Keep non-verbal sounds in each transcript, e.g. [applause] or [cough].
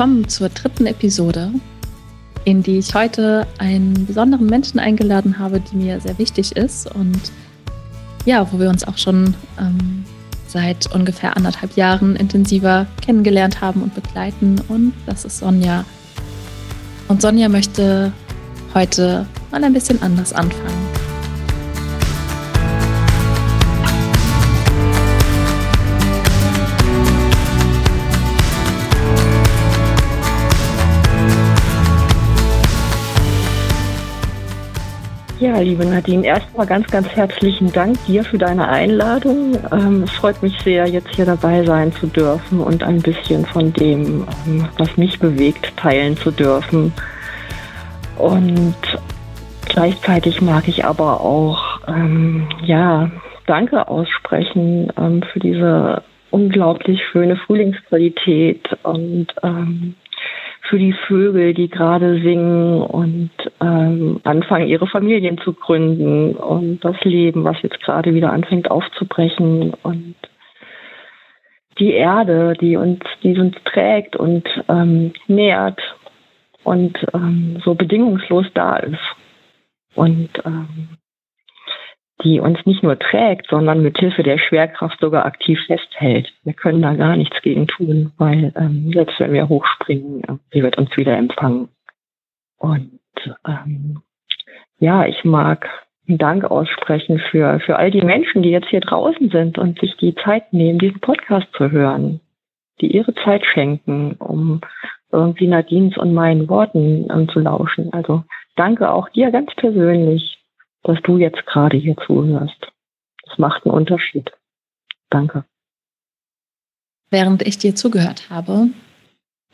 Willkommen zur dritten Episode, in die ich heute einen besonderen Menschen eingeladen habe, die mir sehr wichtig ist und ja, wo wir uns auch schon ähm, seit ungefähr anderthalb Jahren intensiver kennengelernt haben und begleiten. Und das ist Sonja. Und Sonja möchte heute mal ein bisschen anders anfangen. Ja, liebe Nadine, erstmal ganz, ganz herzlichen Dank dir für deine Einladung. Ähm, es freut mich sehr, jetzt hier dabei sein zu dürfen und ein bisschen von dem, ähm, was mich bewegt, teilen zu dürfen. Und gleichzeitig mag ich aber auch, ähm, ja, Danke aussprechen ähm, für diese unglaublich schöne Frühlingsqualität und ähm, für die Vögel, die gerade singen und ähm, anfangen, ihre Familien zu gründen und das Leben, was jetzt gerade wieder anfängt aufzubrechen und die Erde, die uns, die uns trägt und ähm, nährt und ähm, so bedingungslos da ist. Und ähm, die uns nicht nur trägt, sondern mit Hilfe der Schwerkraft sogar aktiv festhält. Wir können da gar nichts gegen tun, weil ähm, selbst wenn wir hochspringen, äh, sie wird uns wieder empfangen. Und ähm, ja, ich mag einen Dank aussprechen für, für all die Menschen, die jetzt hier draußen sind und sich die Zeit nehmen, diesen Podcast zu hören, die ihre Zeit schenken, um irgendwie Nadines und meinen Worten ähm, zu lauschen. Also danke auch dir ganz persönlich dass du jetzt gerade hier zuhörst. Das macht einen Unterschied. Danke. Während ich dir zugehört habe,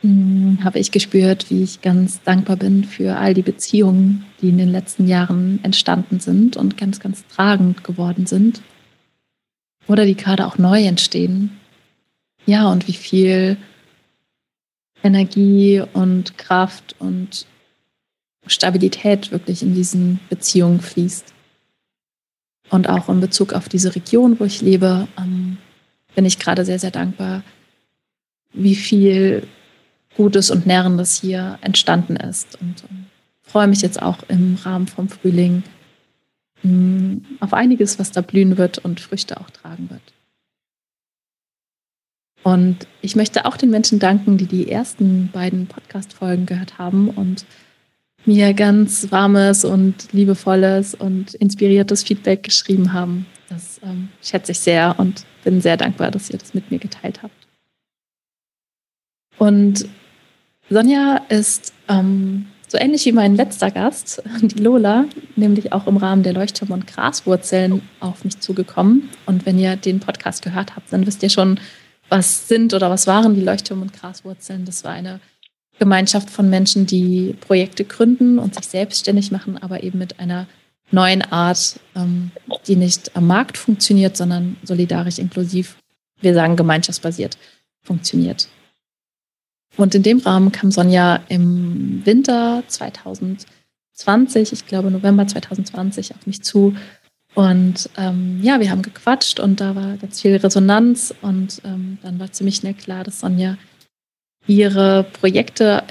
hm, habe ich gespürt, wie ich ganz dankbar bin für all die Beziehungen, die in den letzten Jahren entstanden sind und ganz, ganz tragend geworden sind. Oder die gerade auch neu entstehen. Ja, und wie viel Energie und Kraft und Stabilität wirklich in diesen Beziehungen fließt. Und auch in Bezug auf diese Region, wo ich lebe, ähm, bin ich gerade sehr, sehr dankbar, wie viel Gutes und Nährendes hier entstanden ist. Und ähm, freue mich jetzt auch im Rahmen vom Frühling mh, mm, auf einiges, was da blühen wird und Früchte auch tragen wird. Und ich möchte auch den Menschen danken, die die ersten beiden Podcast-Folgen gehört haben und mir ganz warmes und liebevolles und inspiriertes Feedback geschrieben haben. Das ähm, schätze ich sehr und bin sehr dankbar, dass ihr das mit mir geteilt habt. Und Sonja ist ähm, so ähnlich wie mein letzter Gast, [laughs] die Lola, nämlich auch im Rahmen der Leuchtturm- und Graswurzeln auf mich zugekommen. Und wenn ihr den Podcast gehört habt, dann wisst ihr schon, was sind oder was waren die Leuchtturm- und Graswurzeln. Das war eine Gemeinschaft von Menschen, die Projekte gründen und sich selbstständig machen, aber eben mit einer neuen Art, ähm, die nicht am Markt funktioniert, sondern solidarisch, inklusiv, wir sagen gemeinschaftsbasiert, funktioniert. Und in dem Rahmen kam Sonja im Winter 2020, ich glaube November 2020, auf mich zu. Und ähm, ja, wir haben gequatscht und da war ganz viel Resonanz und ähm, dann war ziemlich schnell klar, dass Sonja ihre Projekte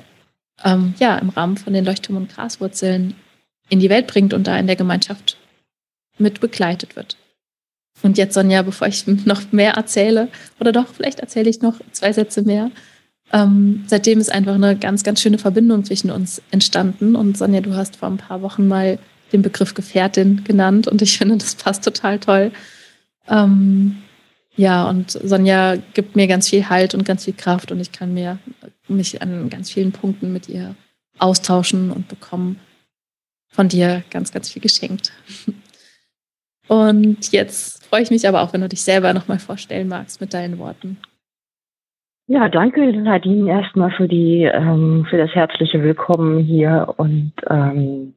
ähm, ja, im Rahmen von den Leuchtturm- und Graswurzeln in die Welt bringt und da in der Gemeinschaft mit begleitet wird. Und jetzt, Sonja, bevor ich [laughs] noch mehr erzähle, oder doch, vielleicht erzähle ich noch zwei Sätze mehr. Ähm, seitdem ist einfach eine ganz, ganz schöne Verbindung zwischen uns entstanden. Und Sonja, du hast vor ein paar Wochen mal den Begriff Gefährtin genannt und ich finde, das passt total toll. Ähm, ja, und Sonja gibt mir ganz viel Halt und ganz viel Kraft und ich kann mir mich an ganz vielen Punkten mit ihr austauschen und bekomme von dir ganz, ganz viel geschenkt. [laughs] Und jetzt freue ich mich aber auch, wenn du dich selber nochmal vorstellen magst mit deinen Worten. Ja, danke Nadine erstmal für die ähm, für das herzliche Willkommen hier und ähm,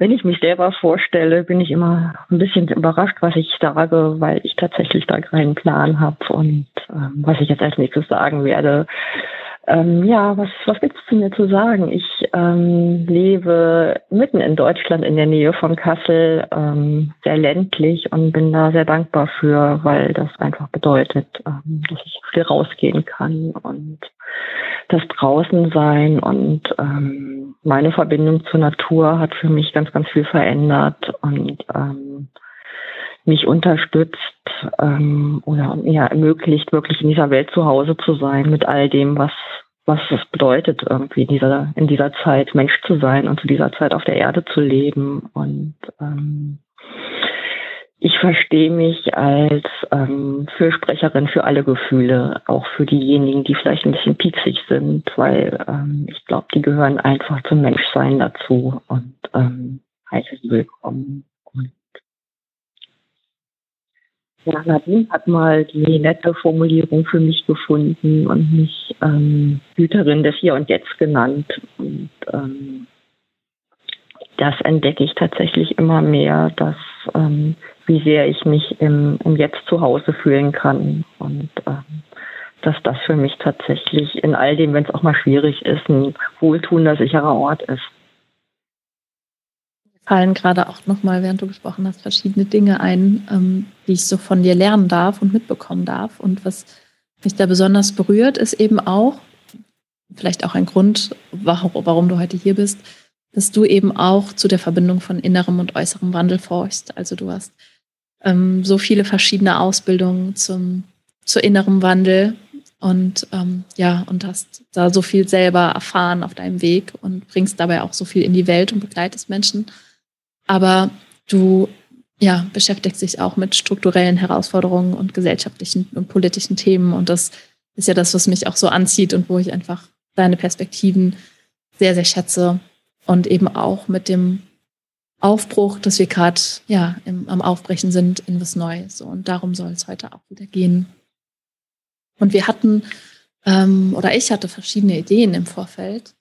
wenn ich mich selber vorstelle, bin ich immer ein bisschen überrascht, was ich sage, weil ich tatsächlich da keinen Plan habe und ähm, was ich jetzt als nächstes sagen werde. Ähm, ja, was, was gibt es zu mir zu sagen? Ich ähm, lebe mitten in Deutschland in der Nähe von Kassel, ähm, sehr ländlich und bin da sehr dankbar für, weil das einfach bedeutet, ähm, dass ich viel rausgehen kann und das Draußensein und ähm, meine Verbindung zur Natur hat für mich ganz, ganz viel verändert und ähm, mich unterstützt ähm, oder ja, ermöglicht, wirklich in dieser Welt zu Hause zu sein mit all dem, was was es bedeutet, irgendwie in dieser, in dieser Zeit Mensch zu sein und zu dieser Zeit auf der Erde zu leben. Und ähm, ich verstehe mich als ähm, Fürsprecherin für alle Gefühle, auch für diejenigen, die vielleicht ein bisschen pieksig sind, weil ähm, ich glaube, die gehören einfach zum Menschsein dazu und ähm, heißes Willkommen. Und ja, Nadine hat mal die nette Formulierung für mich gefunden und mich ähm, Hüterin des Hier und Jetzt genannt. Und ähm, das entdecke ich tatsächlich immer mehr, dass ähm, wie sehr ich mich im, im Jetzt zu Hause fühlen kann und ähm, dass das für mich tatsächlich in all dem, wenn es auch mal schwierig ist, ein wohltuender, sicherer Ort ist fallen gerade auch nochmal, während du gesprochen hast, verschiedene Dinge ein, ähm, die ich so von dir lernen darf und mitbekommen darf. Und was mich da besonders berührt, ist eben auch, vielleicht auch ein Grund, warum, warum du heute hier bist, dass du eben auch zu der Verbindung von innerem und äußerem Wandel forschst. Also du hast ähm, so viele verschiedene Ausbildungen zum, zu innerem Wandel und ähm, ja, und hast da so viel selber erfahren auf deinem Weg und bringst dabei auch so viel in die Welt und begleitest Menschen. Aber du ja, beschäftigst dich auch mit strukturellen Herausforderungen und gesellschaftlichen und politischen Themen. Und das ist ja das, was mich auch so anzieht und wo ich einfach deine Perspektiven sehr, sehr schätze. Und eben auch mit dem Aufbruch, dass wir gerade ja, am Aufbrechen sind in was Neues. Und darum soll es heute auch wieder gehen. Und wir hatten, ähm, oder ich hatte verschiedene Ideen im Vorfeld.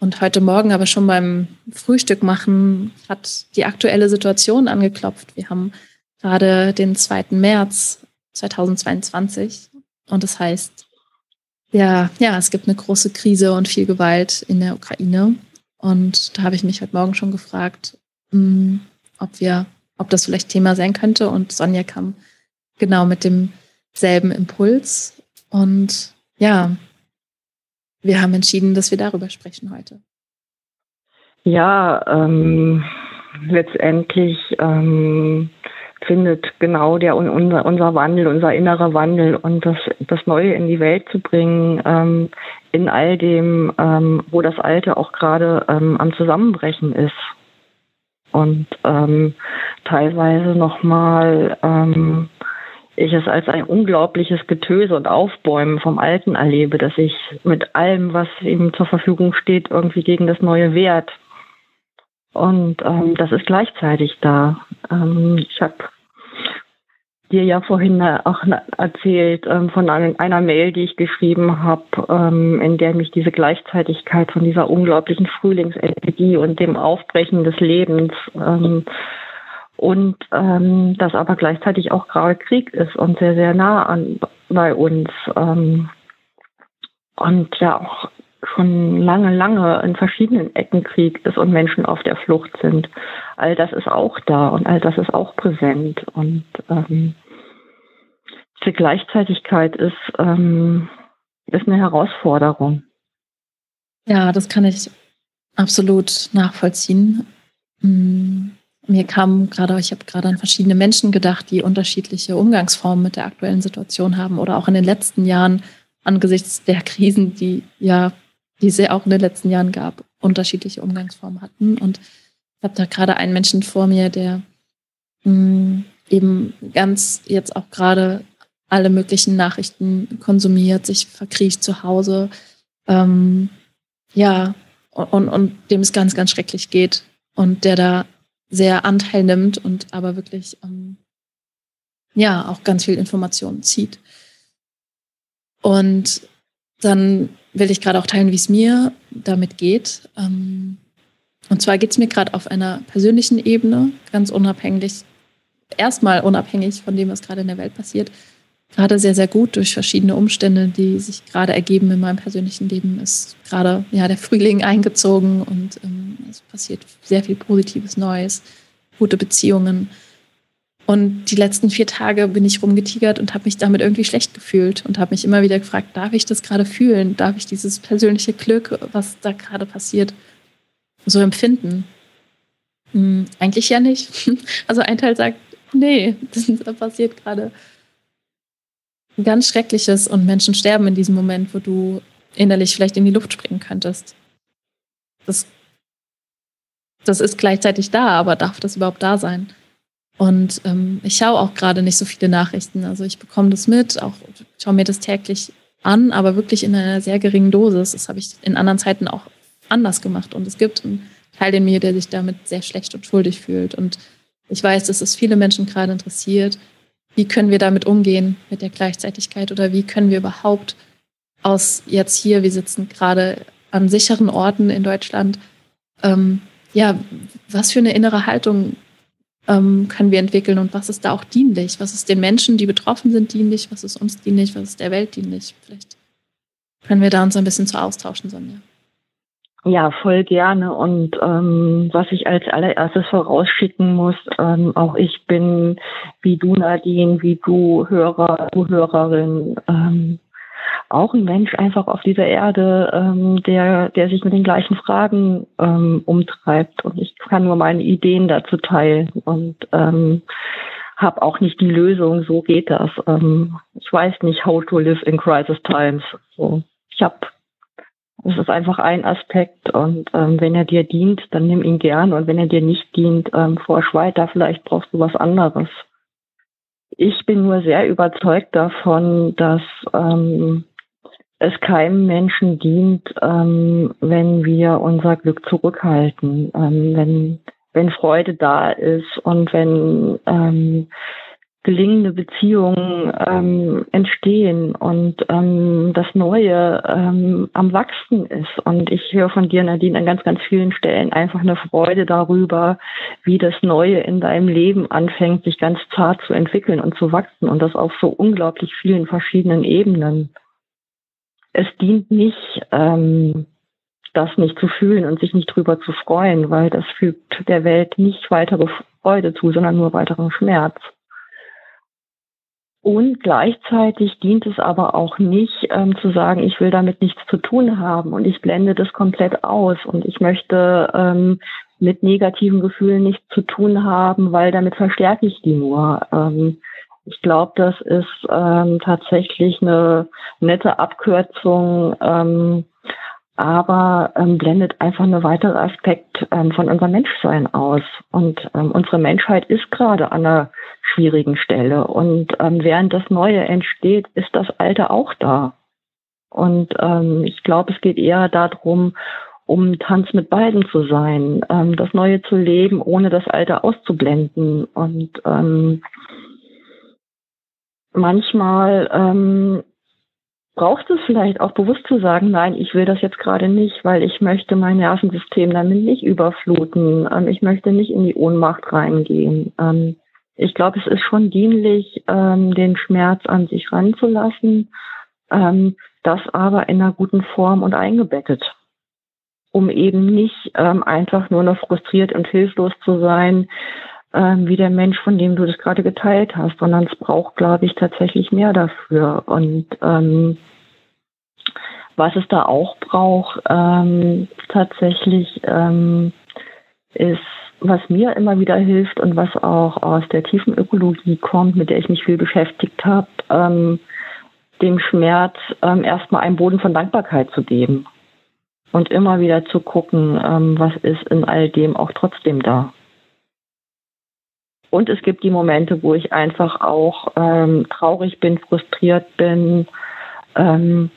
Und heute Morgen aber schon beim Frühstück machen hat die aktuelle Situation angeklopft. Wir haben gerade den 2. März 2022 und das heißt, ja, ja, es gibt eine große Krise und viel Gewalt in der Ukraine. Und da habe ich mich heute Morgen schon gefragt, hm, ob wir, ob das vielleicht Thema sein könnte. Und Sonja kam genau mit demselben Impuls. Und ja, wir haben entschieden, dass wir darüber sprechen heute. Ja, ähm, letztendlich ähm, findet genau der unser, unser Wandel, unser innerer Wandel und das, das Neue in die Welt zu bringen, ähm, in all dem, ähm, wo das Alte auch gerade ähm, am Zusammenbrechen ist. Und ähm, teilweise nochmal ähm, ich es als ein unglaubliches Getöse und Aufbäumen vom Alten erlebe, dass ich mit allem, was ihm zur Verfügung steht, irgendwie gegen das Neue wehrt. Und ähm, das ist gleichzeitig da. Ähm, ich habe dir ja vorhin auch erzählt ähm, von einer Mail, die ich geschrieben habe, ähm, in der mich diese Gleichzeitigkeit von dieser unglaublichen Frühlingsenergie und dem Aufbrechen des Lebens ähm, und ähm, das aber gleichzeitig auch gerade Krieg ist und sehr, sehr nah an bei uns. Ähm, und ja auch schon lange, lange in verschiedenen Ecken Krieg ist und Menschen auf der Flucht sind. All das ist auch da und all das ist auch präsent. Und ähm, diese Gleichzeitigkeit ist, ähm, ist eine Herausforderung. Ja, das kann ich absolut nachvollziehen. Hm mir kam gerade, ich habe gerade an verschiedene Menschen gedacht, die unterschiedliche Umgangsformen mit der aktuellen Situation haben oder auch in den letzten Jahren angesichts der Krisen, die ja, die es ja auch in den letzten Jahren gab, unterschiedliche Umgangsformen hatten. Und ich habe da gerade einen Menschen vor mir, der mh, hm, eben ganz jetzt auch gerade alle möglichen Nachrichten konsumiert, sich verkriecht zu Hause, ähm, ja, und, und dem es ganz, ganz schrecklich geht und der da sehr Anteil nimmt und aber wirklich ähm, ja auch ganz viel Informationen zieht. Und dann will ich gerade auch teilen, wie es mir damit geht. Ähm, und zwar geht es mir gerade auf einer persönlichen Ebene, ganz unabhängig, erstmal unabhängig von dem, was gerade in der Welt passiert, gerade sehr, sehr gut durch verschiedene Umstände, die sich gerade ergeben in meinem persönlichen Leben. Ist gerade ja, der Frühling eingezogen und ähm, es passiert sehr viel Positives Neues, gute Beziehungen. Und die letzten vier Tage bin ich rumgetigert und habe mich damit irgendwie schlecht gefühlt und habe mich immer wieder gefragt, darf ich das gerade fühlen? Darf ich dieses persönliche Glück, was da gerade passiert, so empfinden? Hm, eigentlich ja nicht. [laughs] Also ein Teil sagt, nee, [laughs] das passiert gerade ganz Schreckliches und Menschen sterben in diesem Moment, wo du innerlich vielleicht in die Luft springen könntest. Das, das ist gleichzeitig da, aber darf das überhaupt da sein? Und ähm, ich schaue auch gerade nicht so viele Nachrichten. Also ich bekomme das mit, auch schaue mir das täglich an, aber wirklich in einer sehr geringen Dosis. Das habe ich in anderen Zeiten auch anders gemacht. Und es gibt einen Teil in mir, der sich damit sehr schlecht und schuldig fühlt. Und ich weiß, dass es viele Menschen gerade interessiert wie können wir damit umgehen mit der Gleichzeitigkeit oder wie können wir überhaupt aus jetzt hier, wir sitzen gerade an sicheren Orten in Deutschland, ähm, ja, was für eine innere Haltung ähm, können wir entwickeln und was ist da auch dienlich? Was ist den Menschen, die betroffen sind, dienlich? Was ist uns dienlich? Was ist der Welt dienlich? Vielleicht können wir da uns ein bisschen zu austauschen, Sonja. Ja, voll gerne. Und ähm, was ich als allererstes vorausschicken muss, ähm, auch ich bin wie du, Nadine, wie du Hörer, du Hörerin, ähm, auch ein Mensch einfach auf dieser Erde, ähm, der, der sich mit den gleichen Fragen ähm, umtreibt. Und ich kann nur meine Ideen dazu teilen und ähm, habe auch nicht die Lösung, so geht das. Ähm, ich weiß nicht, how to live in crisis times. So, ich habe das ist einfach ein Aspekt und ähm, wenn er dir dient, dann nimm ihn gern und wenn er dir nicht dient, ähm, forsch weiter, vielleicht brauchst du was anderes. Ich bin nur sehr überzeugt davon, dass ähm, es keinem Menschen dient, ähm, wenn wir unser Glück zurückhalten, ähm, wenn, wenn Freude da ist und wenn ähm, gelingende Beziehungen ähm, entstehen und ähm, das Neue ähm, am Wachsen ist. Und ich höre von dir, Nadine, an ganz, ganz vielen Stellen einfach eine Freude darüber, wie das Neue in deinem Leben anfängt, sich ganz zart zu entwickeln und zu wachsen und das auf so unglaublich vielen verschiedenen Ebenen. Es dient nicht, ähm, das nicht zu fühlen und sich nicht drüber zu freuen, weil das fügt der Welt nicht weitere Freude zu, sondern nur weiteren Schmerz. Und gleichzeitig dient es aber auch nicht ähm, zu sagen, ich will damit nichts zu tun haben und ich blende das komplett aus und ich möchte ähm, mit negativen Gefühlen nichts zu tun haben, weil damit verstärke ich die nur. Ähm, ich glaube, das ist ähm, tatsächlich eine nette Abkürzung, ähm, aber ähm, blendet einfach einen weiteren Aspekt ähm, von unserem Menschsein aus. Und ähm, unsere Menschheit ist gerade an einer schwierigen Stelle. Und ähm, während das Neue entsteht, ist das Alte auch da. Und ähm, ich glaube, es geht eher darum, um Tanz mit beiden zu sein, ähm, das Neue zu leben, ohne das Alte auszublenden. Und ähm, manchmal ähm, brauchst es vielleicht auch bewusst zu sagen, nein, ich will das jetzt gerade nicht, weil ich möchte mein Nervensystem damit nicht überfluten. Ähm, ich möchte nicht in die Ohnmacht reingehen. Ähm, ich glaube, es ist schon dienlich, ähm, den Schmerz an sich ranzulassen, ähm, das aber in einer guten Form und eingebettet, um eben nicht ähm, einfach nur noch frustriert und hilflos zu sein, ähm, wie der Mensch, von dem du das gerade geteilt hast, sondern es braucht, glaube ich, tatsächlich mehr dafür. Und ähm, was es da auch braucht, ähm, tatsächlich ähm, ist was mir immer wieder hilft und was auch aus der tiefen Ökologie kommt, mit der ich mich viel beschäftigt habe, ähm, dem Schmerz ähm, erstmal einen Boden von Dankbarkeit zu geben und immer wieder zu gucken, ähm, was ist in all dem auch trotzdem da. Und es gibt die Momente, wo ich einfach auch ähm, traurig bin, frustriert bin, ähm,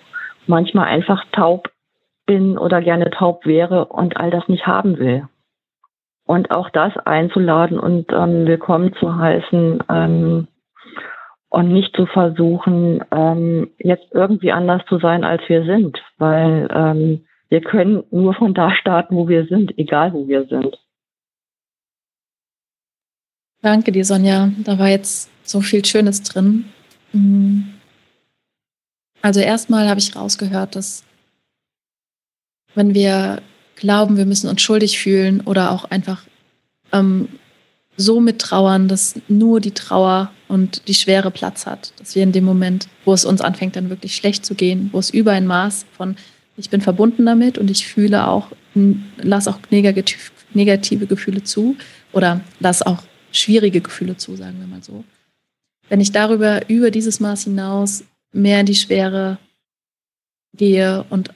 manchmal einfach taub bin oder gerne taub wäre und all das nicht haben will. und auch das einzuladen und ähm, willkommen zu heißen ähm, und nicht zu versuchen, ähm, jetzt irgendwie anders zu sein, als wir sind, weil ähm, wir können nur von da starten, wo wir sind, egal wo wir sind. Danke dir, Sonja. Da war jetzt so viel Schönes drin. Mhm. Also erstmal habe ich rausgehört, dass wenn wir glauben, wir müssen uns schuldig fühlen oder auch einfach ähm, so mittrauern, dass nur die Trauer und die Schwere Platz hat, dass wir in dem Moment, wo es uns anfängt, dann wirklich schlecht zu gehen, wo es über ein Maß von ich bin verbunden damit und ich fühle auch, lass auch negativ, negative Gefühle zu oder lass auch schwierige Gefühle zu, sagen wir mal so. Wenn ich darüber, über dieses Maß hinaus mehr in die Schwere gehe und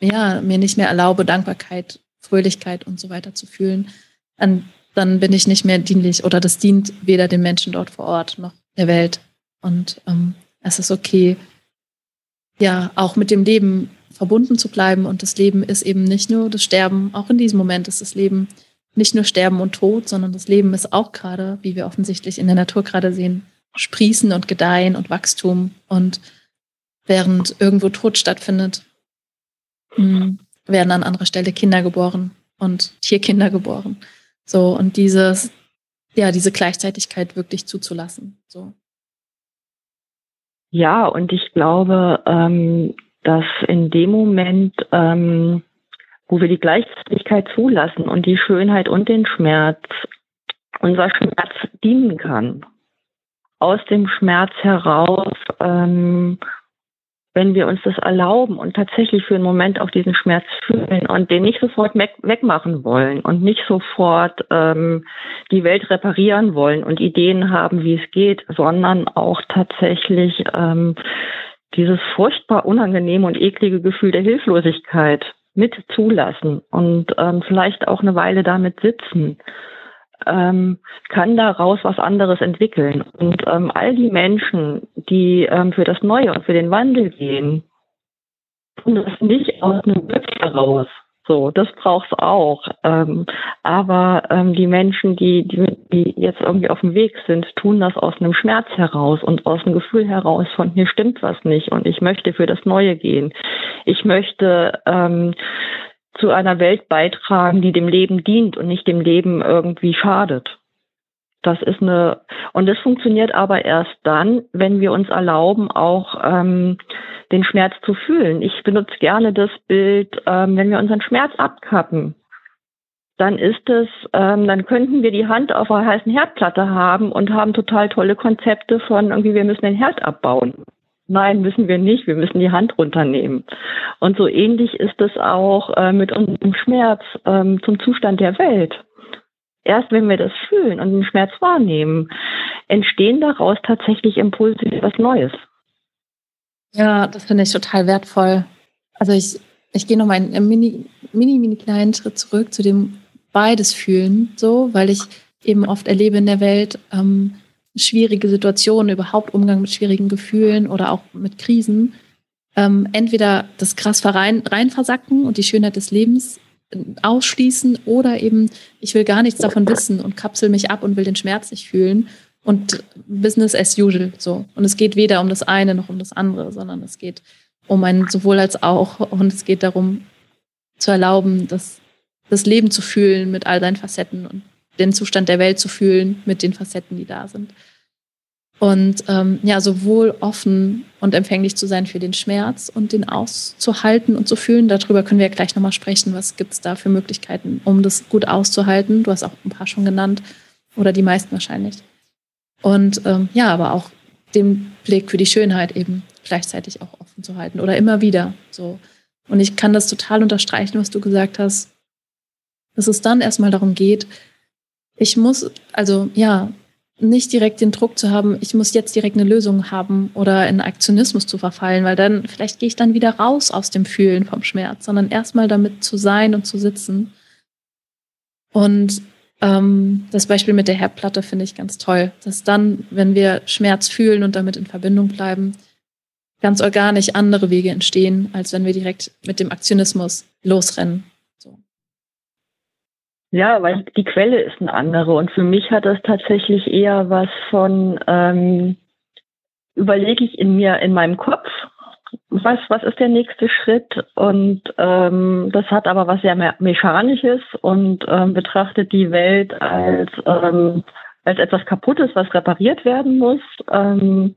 ja, mir nicht mehr erlaube, Dankbarkeit, Fröhlichkeit und so weiter zu fühlen, dann, bin ich nicht mehr dienlich oder das dient weder den Menschen dort vor Ort noch der Welt. Und ähm, es ist okay, ja, auch mit dem Leben verbunden zu bleiben. Und das Leben ist eben nicht nur das Sterben, auch in diesem Moment ist das Leben nicht nur Sterben und Tod, sondern das Leben ist auch gerade, wie wir offensichtlich in der Natur gerade sehen, Sprießen und Gedeihen und Wachstum. Und während irgendwo Tod stattfindet, hm, werden an anderer Stelle Kinder geboren und Tierkinder geboren. So, und dieses, ja, diese Gleichzeitigkeit wirklich zuzulassen. So. Ja, und ich glaube, ähm, dass in dem Moment, ähm, wo wir die Gleichzeitigkeit zulassen und die Schönheit und den Schmerz, unser Schmerz dienen kann. Aus dem Schmerz heraus ähm, wenn wir uns das erlauben und tatsächlich für einen Moment auch diesen Schmerz fühlen und den nicht sofort wegmachen wollen und nicht sofort ähm, die Welt reparieren wollen und Ideen haben, wie es geht, sondern auch tatsächlich ähm, dieses furchtbar unangenehme und eklige Gefühl der Hilflosigkeit mit zulassen und ähm, vielleicht auch eine Weile damit sitzen ähm, kann daraus was anderes entwickeln. Und ähm, all die Menschen, die ähm, für das Neue und für den Wandel gehen, tun das nicht aus einem Glück heraus. So, das braucht's auch. Ähm, aber ähm, die Menschen, die, die, die jetzt irgendwie auf dem Weg sind, tun das aus einem Schmerz heraus und aus einem Gefühl heraus von hier stimmt was nicht und ich möchte für das Neue gehen. Ich möchte ähm, zu einer Welt beitragen, die dem Leben dient und nicht dem Leben irgendwie schadet. Das ist eine, und das funktioniert aber erst dann, wenn wir uns erlauben, auch ähm, den Schmerz zu fühlen. Ich benutze gerne das Bild, ähm, wenn wir unseren Schmerz abkappen, dann ist es, ähm, dann könnten wir die Hand auf einer heißen Herdplatte haben und haben total tolle Konzepte von irgendwie, wir müssen den Herd abbauen. Nein, müssen wir nicht. Wir müssen die Hand runternehmen. Und so ähnlich ist es auch äh, mit unserem Schmerz ähm, zum Zustand der Welt. Erst wenn wir das fühlen und den Schmerz wahrnehmen, entstehen daraus tatsächlich Impulse für was Neues. Ja, das finde ich total wertvoll. Also ich, ich gehe noch mal einen mini, mini, mini kleinen Schritt zurück zu dem beides fühlen, so, weil ich eben oft erlebe in der Welt, ähm, schwierige Situationen, überhaupt Umgang mit schwierigen Gefühlen oder auch mit Krisen, ähm, entweder das krass rein, rein versacken und die Schönheit des Lebens äh, ausschließen oder eben, ich will gar nichts davon wissen und kapsel mich ab und will den Schmerz nicht fühlen und Business as usual so. Und es geht weder um das eine noch um das andere, sondern es geht um ein sowohl als auch und es geht darum zu erlauben, das, das Leben zu fühlen mit all seinen Facetten und den Zustand der Welt zu fühlen mit den Facetten, die da sind. Und ähm, ja, sowohl offen und empfänglich zu sein für den Schmerz und den auszuhalten und zu fühlen. Darüber können wir ja gleich nochmal sprechen. Was gibt es da für Möglichkeiten, um das gut auszuhalten? Du hast auch ein paar schon genannt oder die meisten wahrscheinlich. Und ähm, ja, aber auch den Blick für die Schönheit eben gleichzeitig auch offen zu halten oder immer wieder so. Und ich kann das total unterstreichen, was du gesagt hast, dass es dann erstmal darum geht, ich muss, also ja, nicht direkt den Druck zu haben, ich muss jetzt direkt eine Lösung haben oder in Aktionismus zu verfallen, weil dann vielleicht gehe ich dann wieder raus aus dem Fühlen vom Schmerz, sondern erstmal damit zu sein und zu sitzen. Und ähm, das Beispiel mit der Herdplatte finde ich ganz toll, dass dann, wenn wir Schmerz fühlen und damit in Verbindung bleiben, ganz organisch andere Wege entstehen, als wenn wir direkt mit dem Aktionismus losrennen Ja, weil die Quelle ist eine andere. Und für mich hat das tatsächlich eher was von, ähm, überlege ich in mir, in meinem Kopf, was, was ist der nächste Schritt? Und ähm, das hat aber was sehr Mechanisches und ähm, betrachtet die Welt als, ähm, als etwas Kaputtes, was repariert werden muss. Ähm,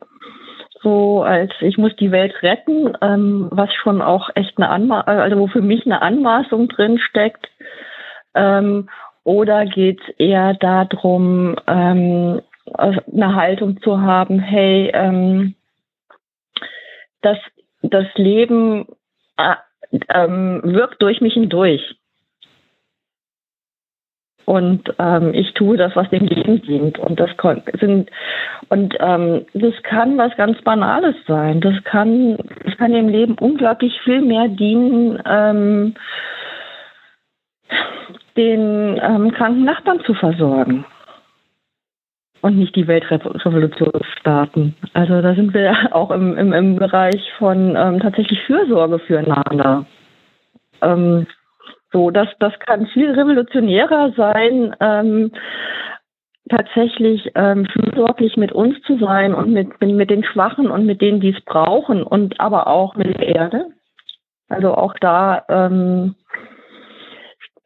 so als ich muss die Welt retten, ähm, was schon auch echt eine Anmaßung, also wo für mich eine Anmaßung drin steckt. Ähm, oder geht es eher darum, ähm, eine Haltung zu haben, hey, ähm, das, das Leben äh, ähm, wirkt durch mich hindurch. Und ähm, ich tue das, was dem Leben dient. Und das sind und ähm, das kann was ganz Banales sein. Das kann, das kann dem Leben unglaublich viel mehr dienen, ähm, den ähm, kranken Nachbarn zu versorgen und nicht die Weltrevolution starten. Also da sind wir [laughs] auch im, im, im Bereich von ähm, tatsächlich Fürsorge füreinander. Ähm, so, das, das kann viel revolutionärer sein, ähm, tatsächlich ähm, fürsorglich mit uns zu sein und mit, mit, den Schwachen und mit denen, die es brauchen und aber auch mit der Erde. Also auch da ähm,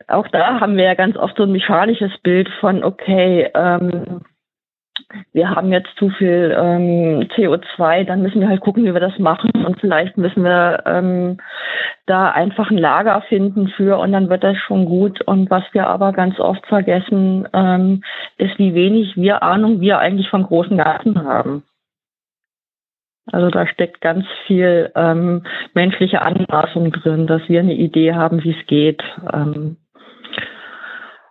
auch da haben wir ja ganz oft so ein mechanisches Bild von, okay, ähm, wir haben jetzt zu viel ähm, CO2, dann müssen wir halt gucken, wie wir das machen und vielleicht müssen wir ähm, da einfach ein Lager finden für und dann wird das schon gut. Und was wir aber ganz oft vergessen, ähm, ist, wie wenig wir Ahnung wir eigentlich vom großen Garten haben. Also da steckt ganz viel ähm, menschliche Anmaßung drin, dass wir eine Idee haben, wie es geht. Ähm,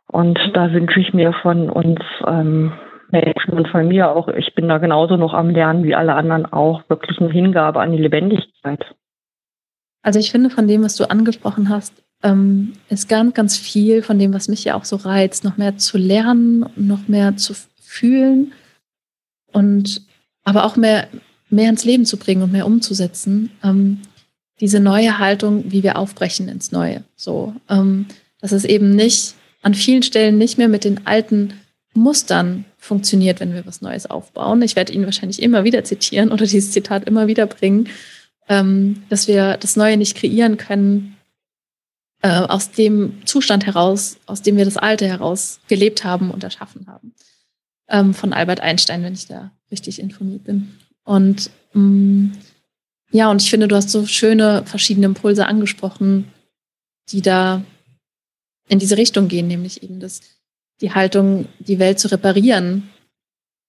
und da wünsche ich mir von uns ähm, Menschen und von mir auch, ich bin da genauso noch am Lernen wie alle anderen auch, wirklich eine Hingabe an die Lebendigkeit. Also ich finde, von dem, was du angesprochen hast, ähm, ist ganz, ganz viel von dem, was mich ja auch so reizt, noch mehr zu lernen, noch mehr zu fühlen und aber auch mehr, mehr ins Leben zu bringen und mehr umzusetzen. Ähm, diese neue Haltung, wie wir aufbrechen ins Neue. So, ähm, dass es eben nicht an vielen Stellen nicht mehr mit den alten Mustern funktioniert, wenn wir was Neues aufbauen. Ich werde ihn wahrscheinlich immer wieder zitieren oder dieses Zitat immer wieder bringen, ähm, dass wir das Neue nicht kreieren können äh, aus dem Zustand heraus, aus dem wir das Alte heraus gelebt haben und erschaffen haben. Ähm, von Albert Einstein, wenn ich da richtig informiert bin. Und ähm, ja, und ich finde, du hast so schöne verschiedene Impulse angesprochen, die da in diese Richtung gehen, nämlich eben das, die Haltung, die Welt zu reparieren,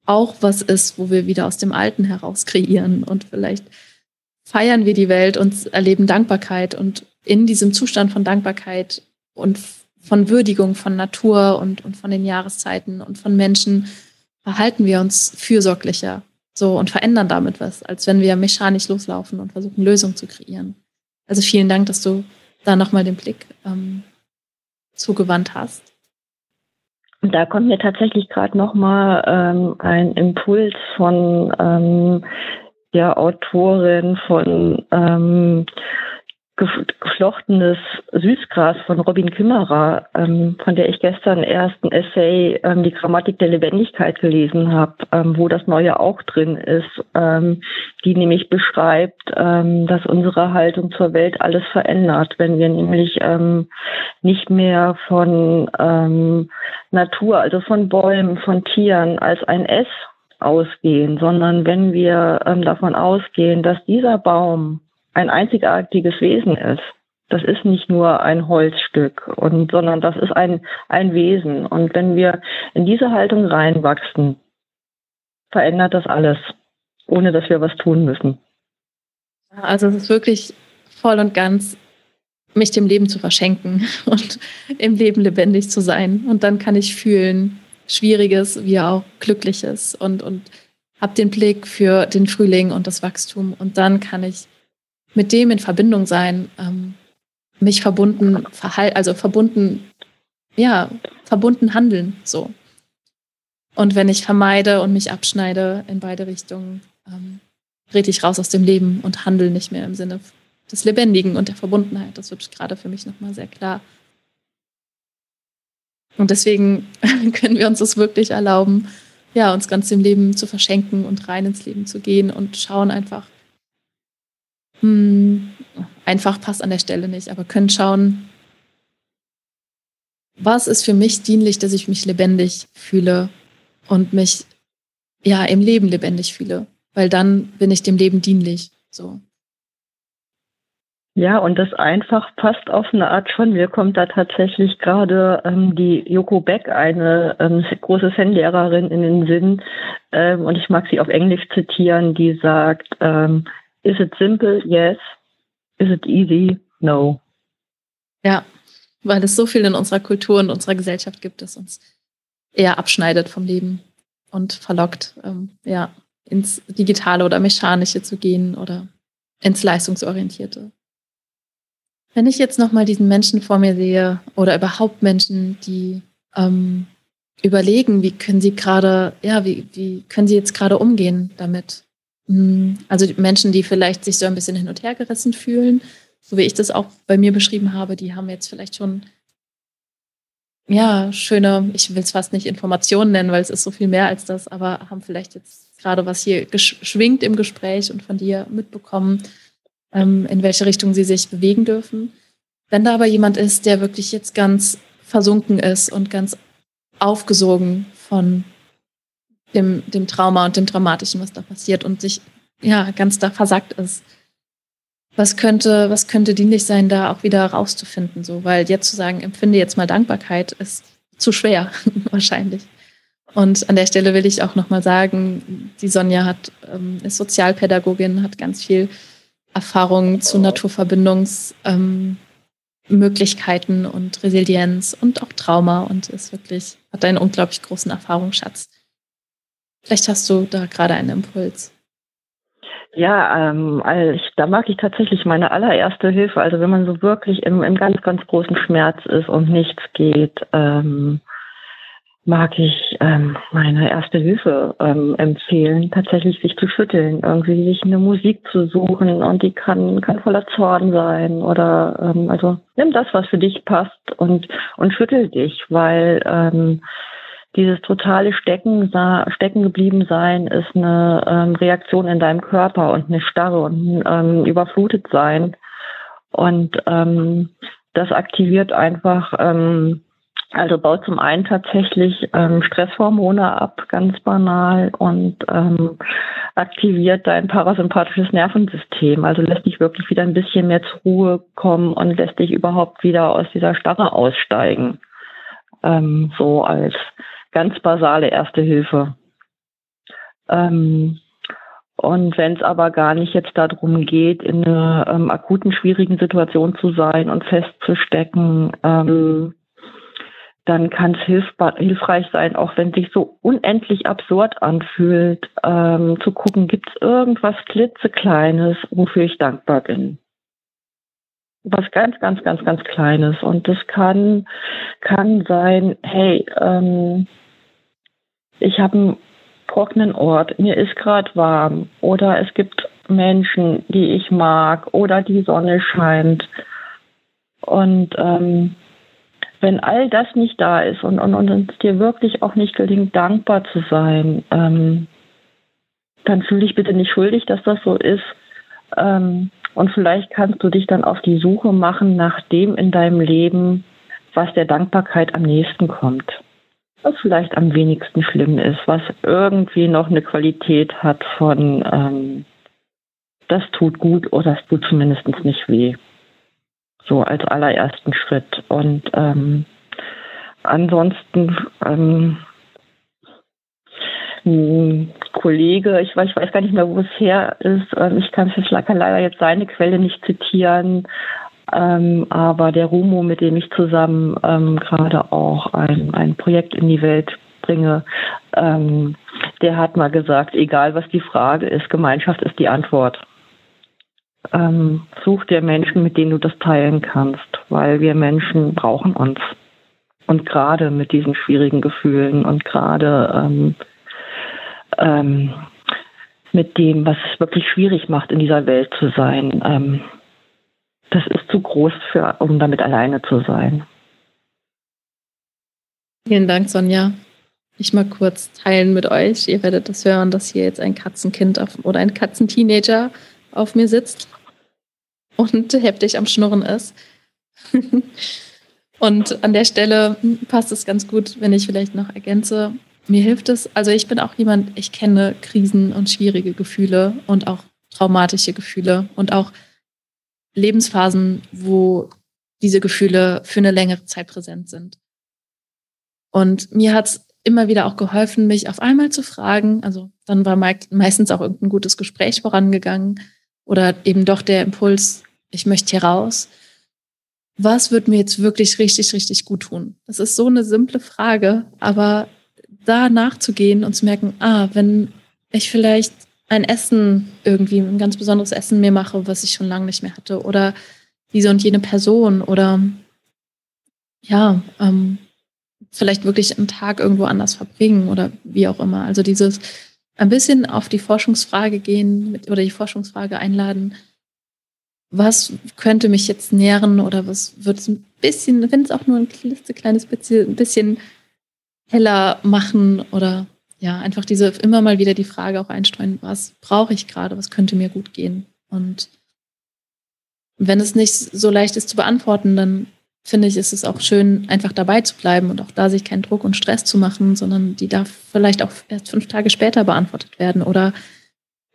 auch was ist, wo wir wieder aus dem Alten heraus kreieren und vielleicht feiern wir die Welt und erleben Dankbarkeit und in diesem Zustand von Dankbarkeit und von Würdigung von Natur und, und von den Jahreszeiten und von Menschen verhalten wir uns fürsorglicher so und verändern damit was, als wenn wir mechanisch loslaufen und versuchen, Lösungen zu kreieren. Also vielen Dank, dass du da nochmal den Blick ähm, zugewandt hast? Da kommt mir tatsächlich gerade nochmal ähm, ein Impuls von ähm, der Autorin von ähm, geflochtenes Süßgras von Robin Kimmerer, ähm, von der ich gestern erst ein Essay, ähm, die Grammatik der Lebendigkeit gelesen habe, ähm, wo das Neue auch drin ist, ähm, die nämlich beschreibt, ähm, dass unsere Haltung zur Welt alles verändert, wenn wir nämlich ähm, nicht mehr von Natur, also von Bäumen, von Tieren als ein S ausgehen, sondern wenn wir davon ausgehen, dass dieser Baum ein einzigartiges Wesen ist. Das ist nicht nur ein Holzstück, und, sondern das ist ein, ein Wesen. Und wenn wir in diese Haltung reinwachsen, verändert das alles, ohne dass wir was tun müssen. Also es ist wirklich voll und ganz, mich dem Leben zu verschenken [laughs] und im Leben lebendig zu sein. Und dann kann ich fühlen, Schwieriges wie auch Glückliches und, und habe den Blick für den Frühling und das Wachstum. Und dann kann ich mit dem in Verbindung sein, ähm, mich verbunden verhalten, also verbunden, ja, verbunden handeln, so. Und wenn ich vermeide und mich abschneide in beide Richtungen, ähm, rede ich raus aus dem Leben und handle nicht mehr im Sinne des Lebendigen und der Verbundenheit. Das wird gerade für mich nochmal sehr klar. Und deswegen [laughs] können wir uns das wirklich erlauben, ja, uns ganz im Leben zu verschenken und rein ins Leben zu gehen und schauen einfach, hm, einfach passt an der Stelle nicht, aber können schauen, was ist für mich dienlich, dass ich mich lebendig fühle und mich ja im Leben lebendig fühle, weil dann bin ich dem Leben dienlich. So. Ja, und das einfach passt auf eine Art schon. Mir kommt da tatsächlich gerade ähm, die Joko Beck, eine ähm, große Zen-Lehrerin, in den Sinn. Ähm, und ich mag sie auf Englisch zitieren, die sagt, ähm, Is it simple? Yes. Is it easy? No. Ja, weil es so viel in unserer Kultur und unserer Gesellschaft gibt, das uns eher abschneidet vom Leben und verlockt, ähm, ja, ins Digitale oder Mechanische zu gehen oder ins Leistungsorientierte. Wenn ich jetzt nochmal diesen Menschen vor mir sehe oder überhaupt Menschen, die ähm, überlegen, wie können sie gerade, ja, wie, wie können sie jetzt gerade umgehen damit? Hm, also Menschen, die vielleicht sich so ein bisschen hin und her gerissen fühlen, so wie ich das auch bei mir beschrieben habe, die haben jetzt vielleicht schon ja, schöne, ich will es fast nicht Informationen nennen, weil es ist so viel mehr als das, aber haben vielleicht jetzt gerade was hier geschwingt im Gespräch und von dir mitbekommen, ähm, in welche Richtung sie sich bewegen dürfen. Wenn da aber jemand ist, der wirklich jetzt ganz versunken ist und ganz aufgesogen von dem, dem Trauma und dem Dramatischen, was da passiert und sich ja ganz da versackt ist, was könnte, was könnte dienlich sein, da auch wieder rauszufinden, so, weil jetzt zu sagen, empfinde jetzt mal Dankbarkeit, ist zu schwer, [laughs] wahrscheinlich. Und an der Stelle will ich auch nochmal sagen, die Sonja hat, ähm, ist Sozialpädagogin, hat ganz viel Erfahrung zu Naturverbindungsmöglichkeiten ähm, und Resilienz und auch Trauma und ist wirklich, hat einen unglaublich großen Erfahrungsschatz. Vielleicht hast du da gerade einen Impuls. Ja, ähm, also da mag ich tatsächlich meine allererste Hilfe. Also wenn man so wirklich im, im ganz, ganz großen Schmerz ist und nichts geht, ähm, mag ich ähm, meine erste Hilfe ähm, empfehlen, tatsächlich sich zu schütteln, irgendwie sich eine Musik zu suchen und die kann, kann voller Zorn sein oder ähm, also nimm das, was für dich passt und, und schüttel dich, weil ähm, dieses totale Stecken, stecken geblieben sein ist eine ähm, Reaktion in deinem Körper und eine Starre und ähm, überflutet sein. Und ähm, das aktiviert einfach, ähm, also baut zum einen tatsächlich ähm, Stresshormone ab, ganz banal, und ähm, aktiviert dein parasympathisches Nervensystem. Also lässt dich wirklich wieder ein bisschen mehr zur Ruhe kommen und lässt dich überhaupt wieder aus dieser Starre aussteigen. Ähm, so als ganz basale Erste Hilfe. Ähm, und wenn es aber gar nicht jetzt darum geht, in einer ähm, akuten, schwierigen Situation zu sein und festzustecken, ähm, dann kann es hilfreich sein, auch wenn sich so unendlich absurd anfühlt, ähm, zu gucken, gibt es irgendwas klitzekleines, wofür ich dankbar bin. Was ganz, ganz, ganz, ganz Kleines. Und das kann, kann sein, hey, ähm, ich habe einen trockenen Ort, mir ist gerade warm oder es gibt Menschen, die ich mag oder die Sonne scheint. Und ähm, wenn all das nicht da ist und, und, und es dir wirklich auch nicht gelingt, dankbar zu sein, ähm, dann fühl dich bitte nicht schuldig, dass das so ist. Ähm, und vielleicht kannst du dich dann auf die Suche machen nach dem in deinem Leben, was der Dankbarkeit am nächsten kommt was vielleicht am wenigsten schlimm ist, was irgendwie noch eine Qualität hat von, ähm, das tut gut oder es tut zumindest nicht weh. So als allerersten Schritt. Und ähm, ansonsten ähm, ein Kollege, ich weiß, ich weiß gar nicht mehr, wo es her ist, ähm, ich kann, kann leider jetzt seine Quelle nicht zitieren, ähm, aber der Rumo, mit dem ich zusammen ähm, gerade auch ein, ein Projekt in die Welt bringe, ähm, der hat mal gesagt, egal was die Frage ist, Gemeinschaft ist die Antwort. Ähm, such dir Menschen, mit denen du das teilen kannst, weil wir Menschen brauchen uns. Und gerade mit diesen schwierigen Gefühlen und gerade ähm, mit dem, was es wirklich schwierig macht, in dieser Welt zu sein, ähm, das ist zu groß für, um damit alleine zu sein. Vielen Dank, Sonja. Ich mal kurz teilen mit euch. Ihr werdet das hören, dass hier jetzt ein Katzenkind auf, oder ein Katzenteenager auf mir sitzt und [laughs] heftig am Schnurren ist. [laughs] und an der Stelle passt es ganz gut, wenn ich vielleicht noch ergänze. Mir hilft es, also ich bin auch jemand, ich kenne Krisen und schwierige Gefühle und auch traumatische Gefühle und auch Lebensphasen, wo diese Gefühle für eine längere Zeit präsent sind. Und mir hat es immer wieder auch geholfen, mich auf einmal zu fragen. Also dann war meistens auch irgendein gutes Gespräch vorangegangen oder eben doch der Impuls, ich möchte hier raus. Was wird mir jetzt wirklich richtig, richtig gut tun? Das ist so eine simple Frage, aber da nachzugehen und zu merken, ah, wenn ich vielleicht ein Essen irgendwie, ein ganz besonderes Essen mir mache, was ich schon lange nicht mehr hatte, oder diese und jene Person, oder ja, ähm, vielleicht wirklich einen Tag irgendwo anders verbringen oder wie auch immer. Also dieses ein bisschen auf die Forschungsfrage gehen mit, oder die Forschungsfrage einladen, was könnte mich jetzt nähren oder was wird es ein bisschen, wenn es auch nur ein kleines bisschen, ein bisschen heller machen oder ja, einfach diese immer mal wieder die Frage auch einstreuen, was brauche ich gerade, was könnte mir gut gehen? Und wenn es nicht so leicht ist zu beantworten, dann finde ich, ist es auch schön, einfach dabei zu bleiben und auch da sich keinen Druck und Stress zu machen, sondern die darf vielleicht auch erst fünf Tage später beantwortet werden. Oder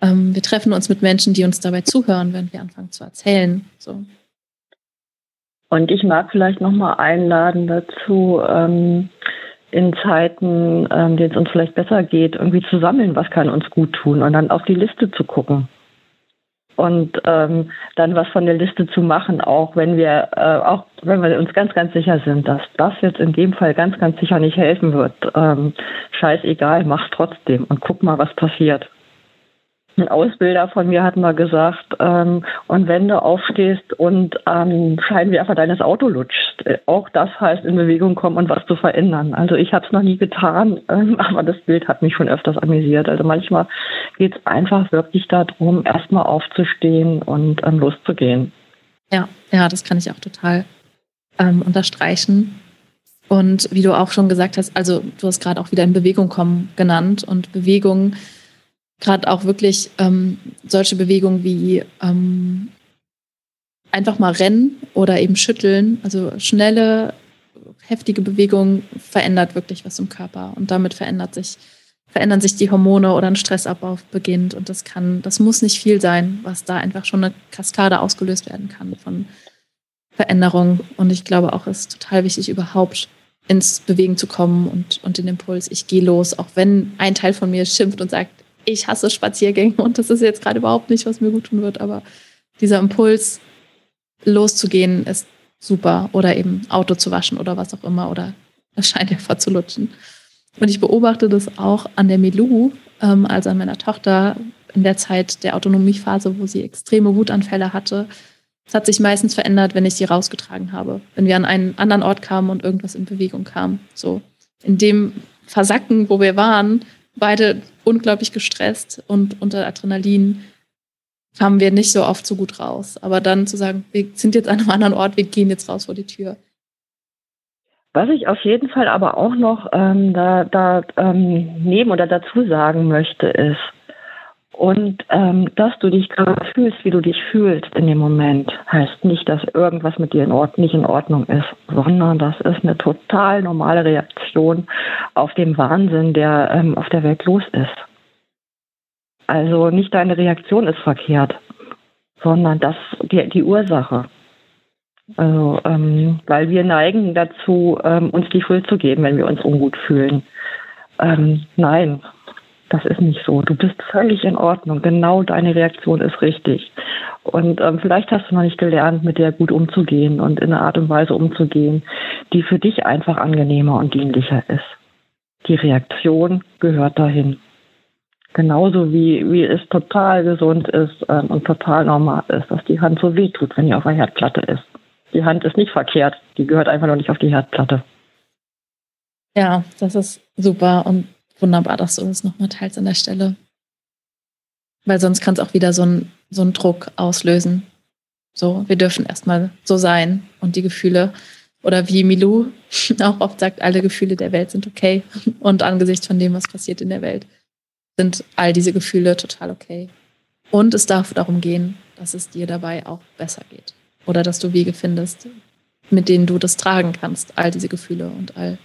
ähm, wir treffen uns mit Menschen, die uns dabei zuhören, wenn wir anfangen zu erzählen. So. Und ich mag vielleicht nochmal einladen dazu, ähm, in Zeiten, ähm, denen es uns vielleicht besser geht, irgendwie zu sammeln, was kann uns gut tun und dann auf die Liste zu gucken und ähm, dann was von der Liste zu machen, auch wenn wir äh, auch wenn wir uns ganz ganz sicher sind, dass das jetzt in dem Fall ganz ganz sicher nicht helfen wird. Ähm, scheißegal, mach's trotzdem und guck mal, was passiert. Ein Ausbilder von mir hat mal gesagt, ähm, und wenn du aufstehst und ähm, Scheinwerfer deines Auto lutschst, äh, auch das heißt in Bewegung kommen und was zu verändern. Also ich habe es noch nie getan, [laughs] ähm, aber das Bild hat mich schon öfters amüsiert. Also manchmal geht es einfach wirklich darum, erstmal aufzustehen und ähm, loszugehen. Ja, ja, das kann ich auch total ähm, unterstreichen. Und wie du auch schon gesagt hast, also du hast gerade auch wieder in Bewegung kommen genannt und Bewegung gerade auch wirklich ähm, solche Bewegungen wie ähm, einfach mal rennen oder eben schütteln, also schnelle, heftige Bewegungen verändert wirklich was im Körper und damit verändert sich verändern sich die Hormone oder ein Stressabbau beginnt und das kann, das muss nicht viel sein, was da einfach schon eine Kaskade ausgelöst werden kann von Veränderung. Und ich glaube auch, es ist total wichtig überhaupt ins Bewegen zu kommen und, und den Impuls, ich gehe los, auch wenn ein Teil von mir schimpft und sagt, ich hasse Spaziergänge [laughs] und das ist jetzt gerade überhaupt nicht, was mir gut tun wird, aber dieser Impuls, loszugehen, ist super. Oder eben Auto zu waschen oder was auch immer oder [laughs] das Scheinwerfer zu lutschen. Und ich beobachte das auch an der Milou, ähm, also an meiner Tochter, in der Zeit der Autonomiephase, wo sie extreme Wutanfälle hatte. Es hat sich meistens verändert, wenn ich sie rausgetragen habe. Wenn wir an einen anderen Ort kamen und irgendwas in Bewegung kam. So in dem Versacken, wo wir waren, beide unglaublich gestresst und unter Adrenalin kamen wir nicht so oft so gut raus. Aber dann zu sagen, wir sind jetzt an einem anderen Ort, wir gehen jetzt raus vor die Tür. Was ich auf jeden Fall aber auch noch ähm, da, da ähm, neben oder dazu sagen möchte, ist, und ähm, dass du dich gerade fühlst, wie du dich fühlst in dem Moment, heißt nicht, dass irgendwas mit dir in Ord nicht in Ordnung ist, sondern das ist eine total normale Reaktion auf den Wahnsinn, der ähm, auf der Welt los ist. Also nicht deine Reaktion ist verkehrt, sondern das die, die Ursache. Also, ähm, weil wir neigen dazu, ähm, uns die Schuld zu geben, wenn wir uns ungut fühlen. Ähm, nein, das ist nicht so. Du bist völlig in Ordnung. Genau deine Reaktion ist richtig. Und ähm, vielleicht hast du noch nicht gelernt, mit der gut umzugehen und in einer Art und Weise umzugehen, die für dich einfach angenehmer und dienlicher ist. Die Reaktion gehört dahin. Genauso wie, wie es total gesund ist ähm, und total normal ist, dass die Hand so weh tut, wenn die auf der Herdplatte ist. Die Hand ist nicht verkehrt, die gehört einfach noch nicht auf die Herdplatte. Ja, das ist super. Und wunderbar, dass du das nochmal teilst an der Stelle. Weil sonst kann es auch wieder so einen so Druck auslösen. So, wir dürfen erstmal so sein und die Gefühle Oder wie Milou [laughs] auch oft sagt, alle Gefühle der Welt sind okay. [laughs] Und angesichts von dem, was passiert in der Welt, sind all diese Gefühle total okay. Und es darf darum gehen, dass es dir dabei auch besser geht. Oder dass du Wege findest, mit denen du das tragen kannst, all diese Gefühle und all,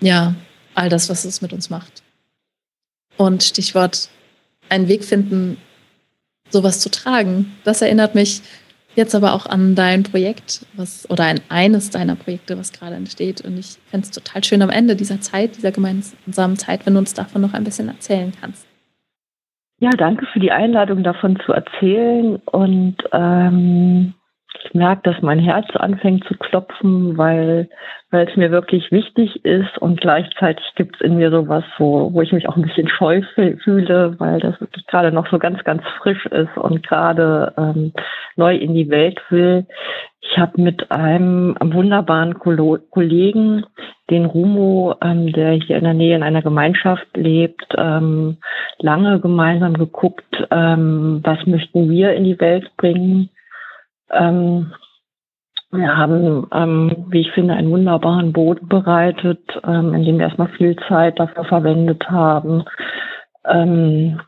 ja, all das, was es mit uns macht. Und Stichwort, einen Weg finden, sowas zu tragen. Das erinnert mich jetzt aber auch an dein Projekt, was, oder an eines deiner Projekte, was gerade entsteht. Und ich fände es total schön am Ende dieser Zeit, dieser gemeinsamen Zeit, wenn du uns davon noch ein bisschen erzählen kannst. Ja, danke für die Einladung, davon zu erzählen. Und ähm, ich merke, dass mein Herz anfängt zu klopfen, weil, weil es mir wirklich wichtig ist und gleichzeitig gibt es in mir sowas, wo, wo ich mich auch ein bisschen scheu fühle, weil das wirklich gerade noch so ganz, ganz frisch ist und gerade ähm, neu in die Welt will. Ich habe mit einem wunderbaren Kollegen, den Rumo, ähm, der hier in der Nähe in einer Gemeinschaft lebt, ähm, lange gemeinsam geguckt, ähm, was möchten wir in die Welt bringen ähm, wir haben, ähm, wie ich finde, einen wunderbaren Boden bereitet, ähm, in dem wir erstmal viel Zeit dafür verwendet haben. Ähm,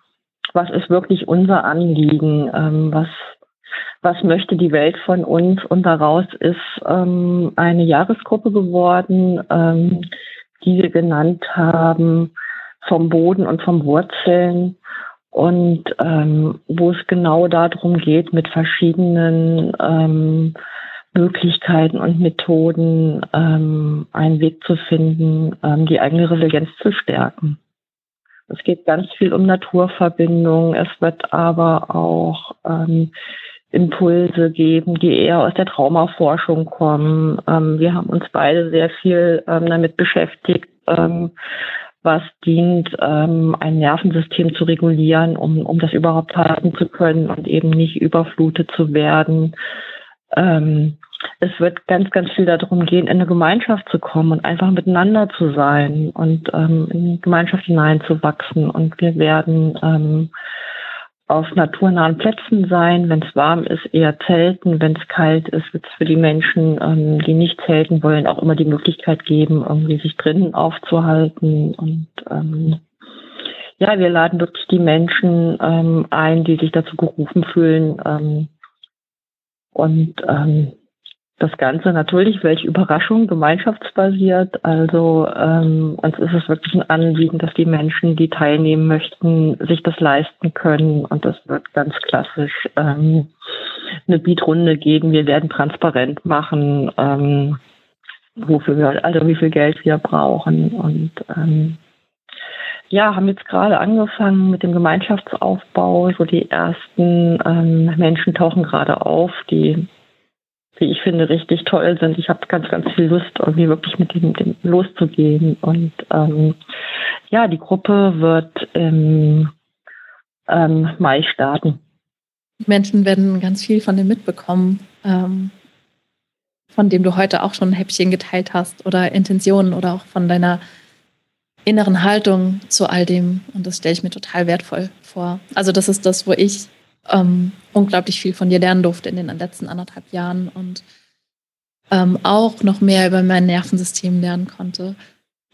was ist wirklich unser Anliegen? Ähm, was, was möchte die Welt von uns? Und daraus ist ähm, eine Jahresgruppe geworden, ähm, die wir genannt haben, vom Boden und vom Wurzeln und ähm, wo es genau darum geht, mit verschiedenen ähm, Möglichkeiten und Methoden ähm, einen Weg zu finden, ähm, die eigene Resilienz zu stärken. Es geht ganz viel um Naturverbindung. Es wird aber auch ähm, Impulse geben, die eher aus der Traumaforschung kommen. Ähm, wir haben uns beide sehr viel ähm, damit beschäftigt, ähm, was dient, ähm, ein Nervensystem zu regulieren, um, um das überhaupt halten zu können und eben nicht überflutet zu werden. Ähm, es wird ganz, ganz viel darum gehen, in eine Gemeinschaft zu kommen und einfach miteinander zu sein und ähm, in die Gemeinschaft hineinzuwachsen. Und wir werden ähm, auf naturnahen Plätzen sein. Wenn es warm ist, eher zelten. Wenn es kalt ist, wird es für die Menschen, ähm, die nicht zelten wollen, auch immer die Möglichkeit geben, irgendwie sich drinnen aufzuhalten. Und ähm, ja, wir laden wirklich die Menschen ähm, ein, die sich dazu gerufen fühlen. Ähm, und ähm, das Ganze natürlich, welche Überraschung, gemeinschaftsbasiert. Also ähm, uns ist es wirklich ein Anliegen, dass die Menschen, die teilnehmen möchten, sich das leisten können. Und das wird ganz klassisch ähm, eine Beatrunde geben. Wir werden transparent machen, ähm, wofür wir, also wie viel Geld wir brauchen. Und ähm, ja, haben jetzt gerade angefangen mit dem Gemeinschaftsaufbau. So die ersten ähm, Menschen tauchen gerade auf, die wie ich finde, richtig toll sind. Ich habe ganz, ganz viel Lust, irgendwie wirklich mit dem, dem loszugehen. Und ähm, ja, die Gruppe wird im ähm, Mai starten. Menschen werden ganz viel von dem mitbekommen, ähm, von dem du heute auch schon ein Häppchen geteilt hast oder Intentionen oder auch von deiner inneren Haltung zu all dem. Und das stelle ich mir total wertvoll vor. Also das ist das, wo ich ähm, unglaublich viel von dir lernen durfte in den letzten anderthalb Jahren und ähm, auch noch mehr über mein Nervensystem lernen konnte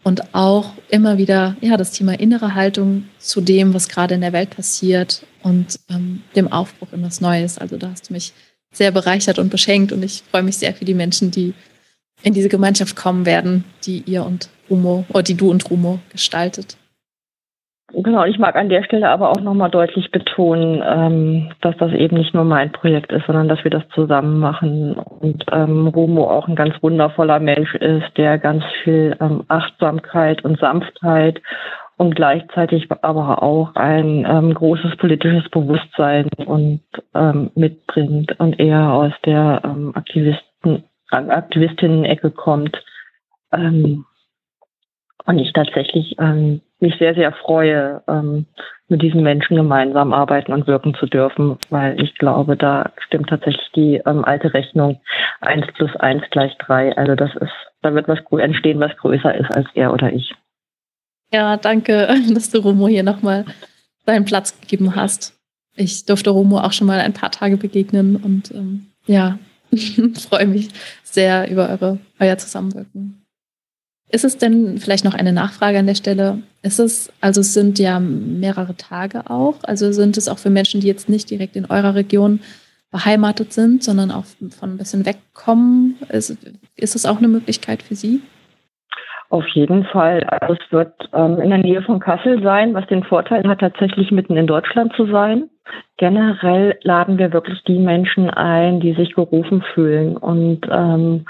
und auch immer wieder ja das Thema innere Haltung zu dem, was gerade in der Welt passiert und ähm, dem Aufbruch in was Neues. Also da hast du mich sehr bereichert und beschenkt und ich freue mich sehr für die Menschen, die in diese Gemeinschaft kommen werden, die ihr und Rumo oder die du und Rumo gestaltet. Genau, ich mag an der Stelle aber auch nochmal deutlich betonen, ähm, dass das eben nicht nur mein Projekt ist, sondern dass wir das zusammen machen. Und ähm, Romo auch ein ganz wundervoller Mensch ist, der ganz viel ähm, Achtsamkeit und Sanftheit und gleichzeitig aber auch ein ähm, großes politisches Bewusstsein und ähm, mitbringt und eher aus der ähm, Aktivisten, Aktivistinnen-Ecke kommt. Ähm, und ich tatsächlich ähm, mich sehr, sehr freue, ähm, mit diesen Menschen gemeinsam arbeiten und wirken zu dürfen, weil ich glaube, da stimmt tatsächlich die ähm, alte Rechnung eins plus eins gleich drei. Also das ist, da wird was entstehen, was größer ist als er oder ich. Ja, danke, [laughs] dass du Romo hier nochmal deinen Platz gegeben hast. Ich durfte Romo auch schon mal ein paar Tage begegnen und ähm, ja, [laughs] Freue mich sehr über eure, euer Zusammenwirken. Ist es denn vielleicht noch eine Nachfrage an der Stelle? Ist es, also es sind ja mehrere Tage auch, also sind es auch für Menschen, die jetzt nicht direkt in eurer Region beheimatet sind, sondern auch von ein bisschen wegkommen? Ist, ist es auch eine Möglichkeit für Sie? Auf jeden Fall. Also es wird ähm, in der Nähe von Kassel sein, was den Vorteil hat, tatsächlich mitten in Deutschland zu sein. Generell laden wir wirklich die Menschen ein, die sich gerufen fühlen und ähm,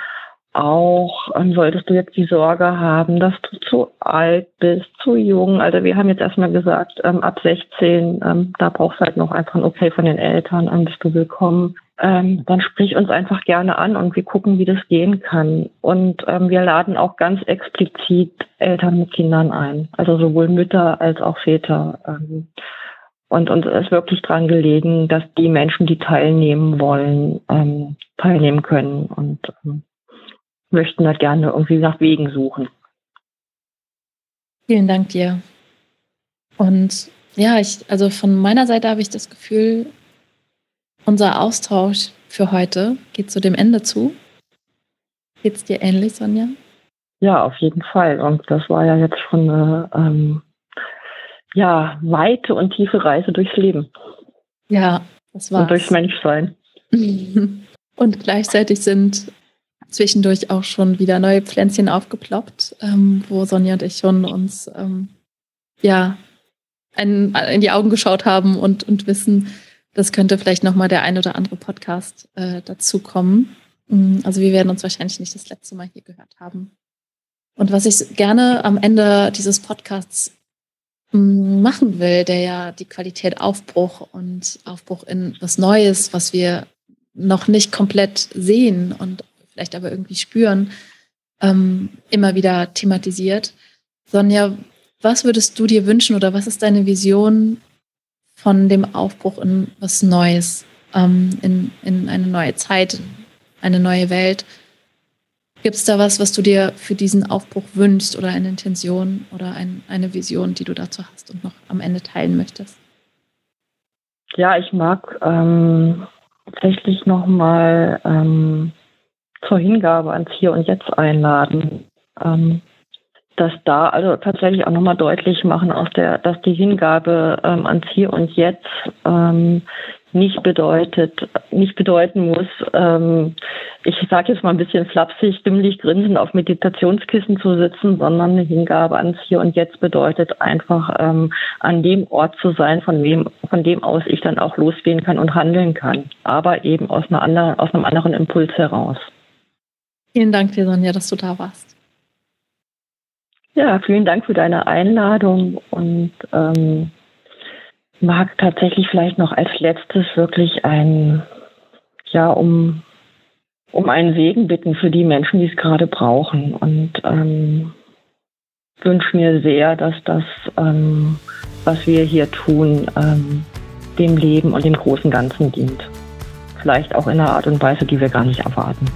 auch ähm, solltest du jetzt die Sorge haben, dass du zu alt bist, zu jung. Also wir haben jetzt erstmal gesagt, ähm, ab 16, ähm, da brauchst du halt noch einfach ein Okay von den Eltern, dann bist du willkommen. Ähm, dann sprich uns einfach gerne an und wir gucken, wie das gehen kann. Und ähm, wir laden auch ganz explizit Eltern mit Kindern ein, also sowohl Mütter als auch Väter. Ähm, und uns ist wirklich dran gelegen, dass die Menschen, die teilnehmen wollen, ähm, teilnehmen können. Und ähm, möchten da gerne irgendwie nach Wegen suchen. Vielen Dank dir. Und ja, ich, also von meiner Seite habe ich das Gefühl, unser Austausch für heute geht zu dem Ende zu. Geht es dir ähnlich, Sonja? Ja, auf jeden Fall. Und das war ja jetzt schon eine ähm, ja, weite und tiefe Reise durchs Leben. Ja, das war. Und durchs Menschsein. [laughs] und gleichzeitig sind zwischendurch auch schon wieder neue Pflänzchen aufgeploppt, ähm, wo Sonja und ich schon uns ähm, ja ein, in die Augen geschaut haben und, und wissen, das könnte vielleicht nochmal der ein oder andere Podcast äh, dazu kommen. Mm, also wir werden uns wahrscheinlich nicht das letzte Mal hier gehört haben. Und was ich gerne am Ende dieses Podcasts mm, machen will, der ja die Qualität Aufbruch und Aufbruch in was Neues, was wir noch nicht komplett sehen und vielleicht aber irgendwie spüren, ähm, immer wieder thematisiert. Sonja, was würdest du dir wünschen oder was ist deine Vision von dem Aufbruch in was Neues, ähm, in, in eine neue Zeit, eine neue Welt? Gibt es da was, was du dir für diesen Aufbruch wünschst oder eine Intention oder ein, eine Vision, die du dazu hast und noch am Ende teilen möchtest? Ja, ich mag ähm, tatsächlich nochmal ähm, zur Hingabe ans Hier und Jetzt einladen. Ähm, dass da also tatsächlich auch nochmal deutlich machen, aus der, dass die Hingabe ähm, ans Hier und Jetzt ähm, nicht bedeutet, nicht bedeuten muss, ähm, ich sage jetzt mal ein bisschen flapsig, dümmlich grinsend auf Meditationskissen zu sitzen, sondern eine Hingabe ans Hier und Jetzt bedeutet einfach ähm, an dem Ort zu sein, von wem, von dem aus ich dann auch losgehen kann und handeln kann, aber eben aus einer anderen, aus einem anderen Impuls heraus. Vielen Dank dir, Sonja, dass du da warst. Ja, vielen Dank für deine Einladung und ähm, mag tatsächlich vielleicht noch als letztes wirklich ein, ja, um, um einen Segen bitten für die Menschen, die es gerade brauchen und ähm, wünsche mir sehr, dass das, ähm, was wir hier tun, ähm, dem Leben und dem großen Ganzen dient. Vielleicht auch in einer Art und Weise, die wir gar nicht erwarten.